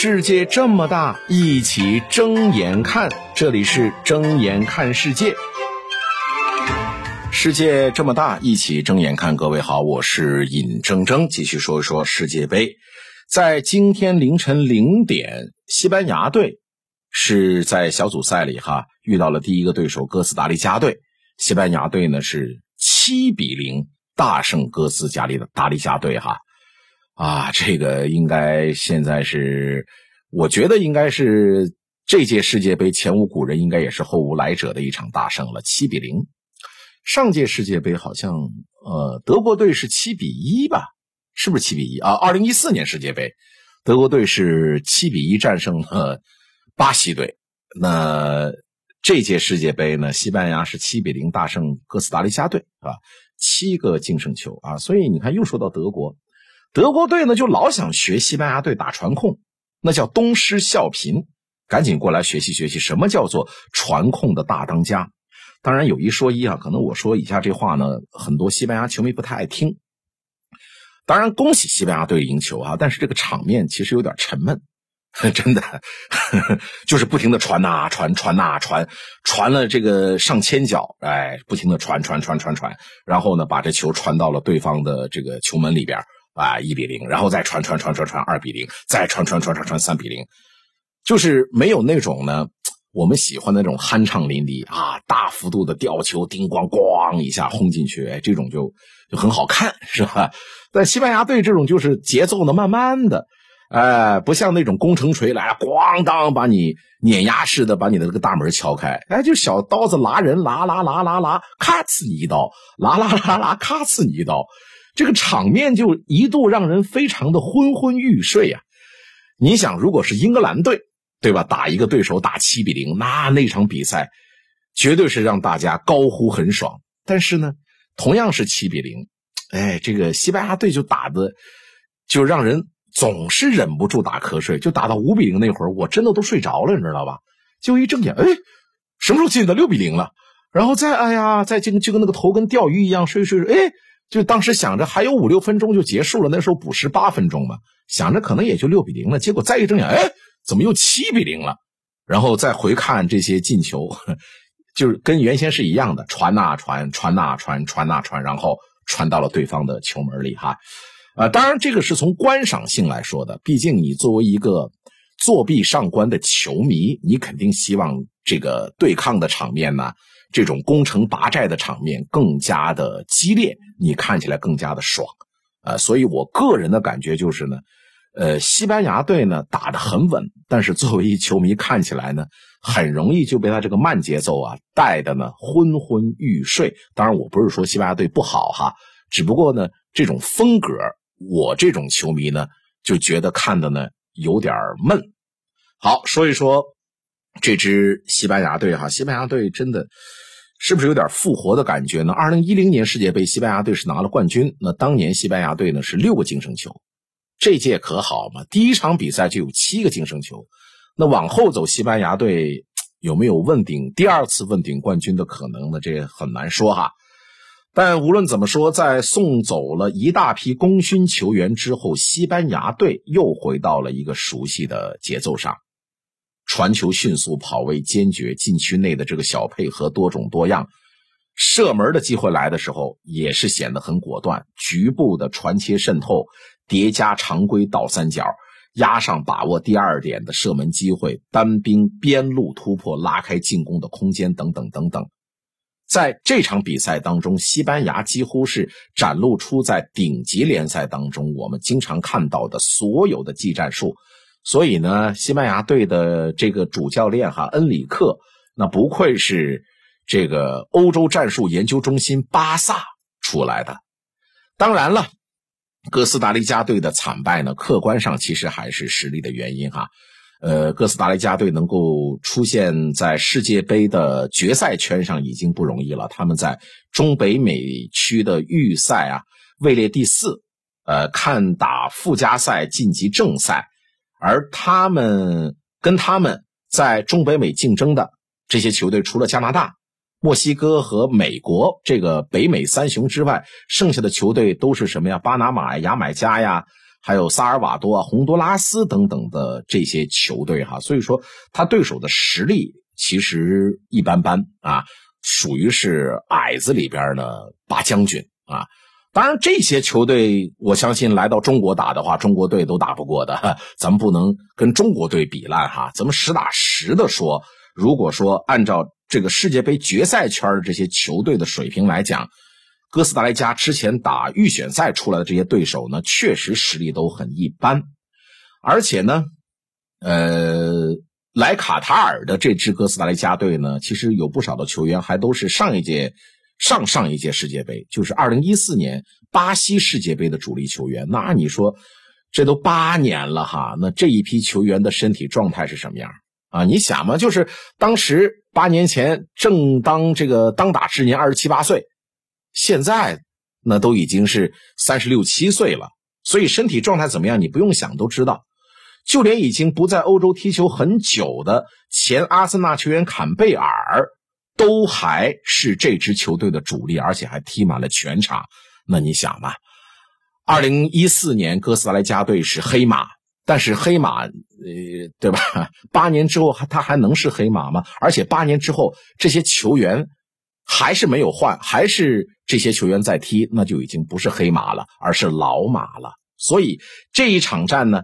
世界这么大，一起睁眼看。这里是睁眼看世界。世界这么大，一起睁眼看。各位好，我是尹铮铮，继续说一说世界杯。在今天凌晨零点，西班牙队是在小组赛里哈遇到了第一个对手哥斯达黎加队。西班牙队呢是七比零大胜哥斯达黎达黎加队哈。啊，这个应该现在是，我觉得应该是这届世界杯前无古人，应该也是后无来者的一场大胜了，七比零。上届世界杯好像，呃，德国队是七比一吧？是不是七比一啊？二零一四年世界杯，德国队是七比一战胜了巴西队。那这届世界杯呢？西班牙是七比零大胜哥斯达黎加队啊，七个净胜球啊。所以你看，又说到德国。德国队呢，就老想学西班牙队打传控，那叫东施效颦，赶紧过来学习学习，什么叫做传控的大当家？当然有一说一啊，可能我说以下这话呢，很多西班牙球迷不太爱听。当然恭喜西班牙队赢球啊，但是这个场面其实有点沉闷，真的 就是不停的传呐传传呐传，传了这个上千脚，哎，不停的传传传传传，然后呢，把这球传到了对方的这个球门里边。啊，一比零，然后再传传传传传二比零，再传传传传传三比零，就是没有那种呢，我们喜欢那种酣畅淋漓啊，大幅度的吊球，叮咣咣一下轰进去，哎，这种就就很好看，是吧？但西班牙队这种就是节奏呢，慢慢的，哎，不像那种攻城锤来咣当把你碾压式的把你的这个大门敲开，哎，就小刀子拉人，拉拉拉拉拉，咔刺你一刀，拉拉拉拉，咔刺你一刀。这个场面就一度让人非常的昏昏欲睡呀！你想，如果是英格兰队，对吧？打一个对手打七比零，那那场比赛绝对是让大家高呼很爽。但是呢，同样是七比零，哎，这个西班牙队就打的就让人总是忍不住打瞌睡。就打到五比零那会儿，我真的都睡着了，你知道吧？就一睁眼，哎，什么时候进的？六比零了。然后再哎呀，再就就跟那个头跟钓鱼一样睡睡睡，哎。就当时想着还有五六分钟就结束了，那时候补时八分钟嘛，想着可能也就六比零了。结果再一睁眼，哎，怎么又七比零了？然后再回看这些进球，就是跟原先是一样的，传呐传，传呐传，传呐传，然后传到了对方的球门里哈。啊，当然这个是从观赏性来说的，毕竟你作为一个作弊上官的球迷，你肯定希望这个对抗的场面呢。这种攻城拔寨的场面更加的激烈，你看起来更加的爽，呃，所以我个人的感觉就是呢，呃，西班牙队呢打得很稳，但是作为一球迷看起来呢，很容易就被他这个慢节奏啊带的呢昏昏欲睡。当然，我不是说西班牙队不好哈，只不过呢，这种风格，我这种球迷呢就觉得看的呢有点闷。好，说一说。这支西班牙队哈，西班牙队真的是不是有点复活的感觉呢？二零一零年世界杯，西班牙队是拿了冠军，那当年西班牙队呢是六个净胜球，这届可好嘛？第一场比赛就有七个净胜球，那往后走，西班牙队 有没有问鼎第二次问鼎冠军的可能呢？这很难说哈。但无论怎么说，在送走了一大批功勋球员之后，西班牙队又回到了一个熟悉的节奏上。传球迅速，跑位坚决，禁区内的这个小配合多种多样，射门的机会来的时候也是显得很果断。局部的传切渗透，叠加常规倒三角，压上把握第二点的射门机会，单兵边路突破，拉开进攻的空间，等等等等。在这场比赛当中，西班牙几乎是展露出在顶级联赛当中我们经常看到的所有的技战术。所以呢，西班牙队的这个主教练哈恩里克，那不愧是这个欧洲战术研究中心巴萨出来的。当然了，哥斯达黎加队的惨败呢，客观上其实还是实力的原因哈。呃，哥斯达黎加队能够出现在世界杯的决赛圈上已经不容易了。他们在中北美区的预赛啊位列第四，呃，看打附加赛晋级正赛。而他们跟他们在中北美竞争的这些球队，除了加拿大、墨西哥和美国这个北美三雄之外，剩下的球队都是什么呀？巴拿马、牙买加呀，还有萨尔瓦多啊、洪都拉斯等等的这些球队哈，所以说他对手的实力其实一般般啊，属于是矮子里边的八将军啊。当然，这些球队我相信来到中国打的话，中国队都打不过的，咱们不能跟中国队比烂哈。咱们实打实的说，如果说按照这个世界杯决赛圈的这些球队的水平来讲，哥斯达黎加之前打预选赛出来的这些对手呢，确实实力都很一般，而且呢，呃，来卡塔尔的这支哥斯达黎加队呢，其实有不少的球员还都是上一届、上上一届世界杯，就是二零一四年巴西世界杯的主力球员。那你说，这都八年了哈，那这一批球员的身体状态是什么样啊？你想嘛，就是当时八年前正当这个当打之年，二十七八岁。现在那都已经是三十六七岁了，所以身体状态怎么样，你不用想都知道。就连已经不在欧洲踢球很久的前阿森纳球员坎贝尔，都还是这支球队的主力，而且还踢满了全场。那你想吧，二零一四年哥斯达黎加队是黑马，但是黑马，呃，对吧？八年之后还他还能是黑马吗？而且八年之后这些球员。还是没有换，还是这些球员在踢，那就已经不是黑马了，而是老马了。所以这一场战呢，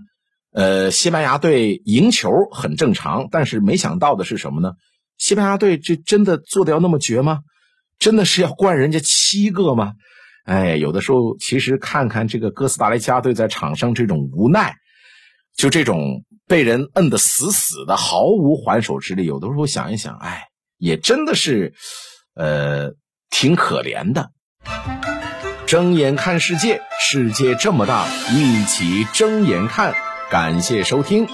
呃，西班牙队赢球很正常，但是没想到的是什么呢？西班牙队这真的做的要那么绝吗？真的是要灌人家七个吗？哎，有的时候其实看看这个哥斯达黎加队在场上这种无奈，就这种被人摁得死死的，毫无还手之力，有的时候想一想，哎，也真的是。呃，挺可怜的。睁眼看世界，世界这么大，一起睁眼看。感谢收听。